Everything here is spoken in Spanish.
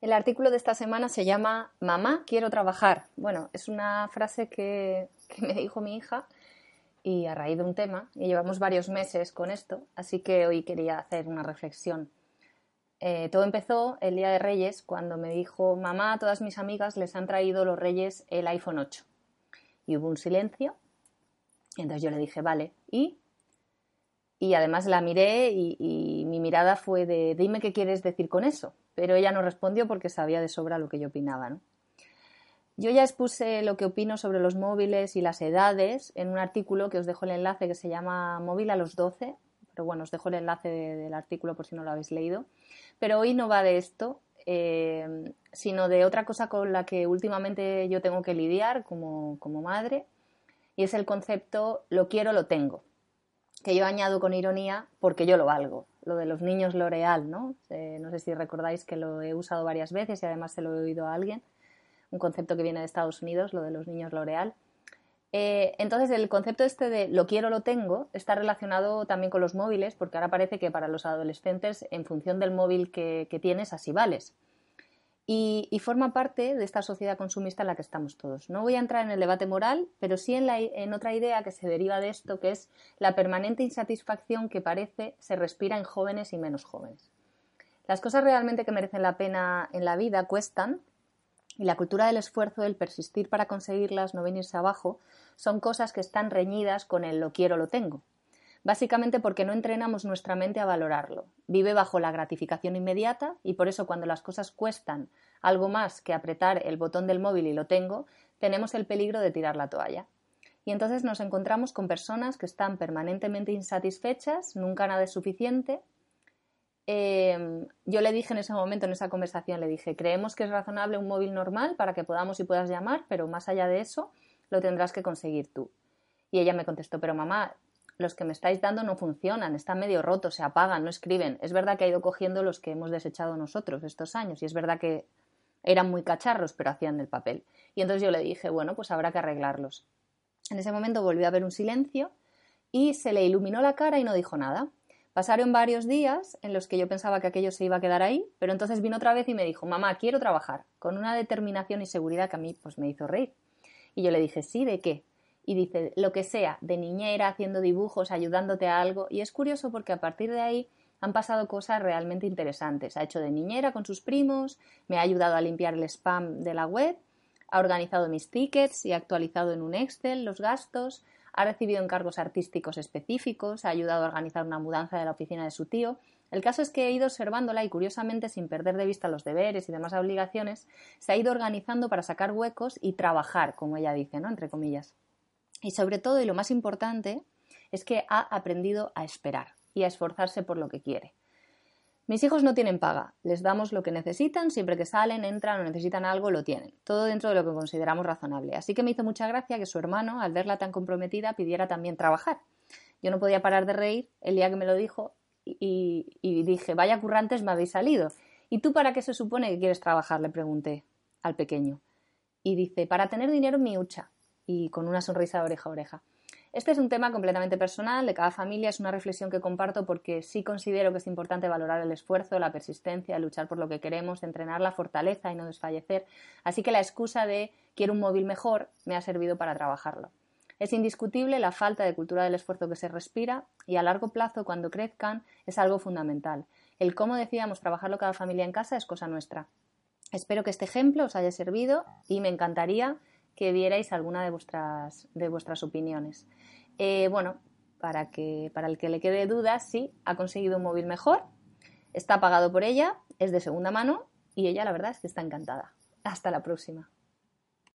El artículo de esta semana se llama Mamá, quiero trabajar. Bueno, es una frase que, me dijo mi hija y a raíz de un tema, y llevamos varios meses con esto, así que hoy quería hacer una reflexión. Eh, todo empezó el día de Reyes cuando me dijo, mamá, todas mis amigas les han traído los Reyes el iPhone 8. Y hubo un silencio. Entonces yo le dije, vale, ¿y? Y además la miré y, y mi mirada fue de, dime qué quieres decir con eso pero ella no respondió porque sabía de sobra lo que yo opinaba. Yo ya expuse lo que opino sobre los móviles y las edades en un artículo que os dejo el enlace que se llama Móvil a los 12, pero bueno, os dejo el enlace del artículo por si no lo habéis leído. Pero hoy no va de esto, eh, sino de otra cosa con la que últimamente yo tengo que lidiar como, como madre, y es el concepto lo quiero, lo tengo, que yo añado con ironía porque yo lo valgo lo de los niños L'Oreal, ¿no? no sé si recordáis que lo he usado varias veces y además se lo he oído a alguien, un concepto que viene de Estados Unidos, lo de los niños L'Oreal. Eh, entonces, el concepto este de lo quiero, lo tengo, está relacionado también con los móviles, porque ahora parece que para los adolescentes, en función del móvil que tienes, así vales y, forma parte de esta sociedad consumista en la que estamos todos. No voy a entrar en el debate moral, pero sí en, en otra idea que se deriva de esto, que es la permanente insatisfacción que parece se respira en jóvenes y menos jóvenes. Las cosas realmente que merecen la pena en la vida cuestan y la cultura del esfuerzo, el persistir para conseguirlas, no venirse abajo, son cosas que están reñidas con el lo quiero, lo tengo básicamente porque no entrenamos nuestra mente a valorarlo. Vive bajo la gratificación inmediata y por eso cuando las cosas cuestan algo más que apretar el botón del móvil y lo tengo, tenemos el peligro de tirar la toalla. Y entonces nos encontramos con personas que están permanentemente insatisfechas, nunca nada es suficiente. Em, yo le dije en ese momento, en esa conversación, le dije, creemos que es razonable un móvil normal para que podamos y puedas llamar, pero más allá de eso, lo tendrás que conseguir tú. Y ella me contestó, pero mamá, los que me estáis dando no funcionan, están medio rotos, se apagan, no escriben. Es verdad que ha ido cogiendo los que hemos desechado nosotros estos años y es verdad que eran muy cacharros, pero hacían del papel. Y entonces yo le dije, bueno, pues habrá que arreglarlos. En ese momento volvió a haber un silencio y se le iluminó la cara y no dijo nada. Pasaron varios días en los que yo pensaba que aquello se iba a quedar ahí, pero entonces vino otra vez y me dijo, mamá, quiero trabajar, con una determinación y seguridad que a mí pues me hizo reír. Y yo le dije, sí, ¿de qué? Y dice lo que sea, de niñera, haciendo dibujos, ayudándote a algo. Y es curioso porque a partir de ahí han pasado cosas realmente interesantes. Ha hecho de niñera con sus primos, me ha ayudado a limpiar el spam de la web, ha organizado mis tickets y ha actualizado en un Excel los gastos, ha recibido encargos artísticos específicos, ha ayudado a organizar una mudanza de la oficina de su tío. El caso es que he ido observándola y curiosamente, sin perder de vista los deberes y demás obligaciones, se ha ido organizando para sacar huecos y trabajar, como ella dice, ¿no? Entre comillas. Y sobre todo, y lo más importante, es que ha aprendido a esperar y a esforzarse por lo que quiere. Mis hijos no tienen paga, les damos lo que necesitan, siempre que salen, entran o necesitan algo, lo tienen, todo dentro de lo que consideramos razonable. Así que me hizo mucha gracia que su hermano, al verla tan comprometida, pidiera también trabajar. Yo no podía parar de reír el día que me lo dijo y, dije, vaya currantes me habéis salido. ¿Y tú para qué se supone que quieres trabajar? le pregunté al pequeño. Y dice, para tener dinero en mi hucha y con una sonrisa de oreja a oreja. Este es un tema completamente personal, de cada familia, es una reflexión que comparto porque sí considero que es importante valorar el esfuerzo, la persistencia, luchar por lo que queremos, entrenar la fortaleza y no desfallecer. Así que la excusa de quiero un móvil mejor me ha servido para trabajarlo. Es indiscutible la falta de cultura del esfuerzo que se respira y a largo plazo, cuando crezcan, es algo fundamental. El cómo decidamos trabajarlo cada familia en casa es cosa nuestra. Espero que este ejemplo os haya servido y me encantaría que vierais alguna de vuestras, de vuestras opiniones. Eh, bueno, para, que, para el que le quede dudas, sí, ha conseguido un móvil mejor, está pagado por ella, es de segunda mano y ella la verdad es que está encantada. Hasta la próxima.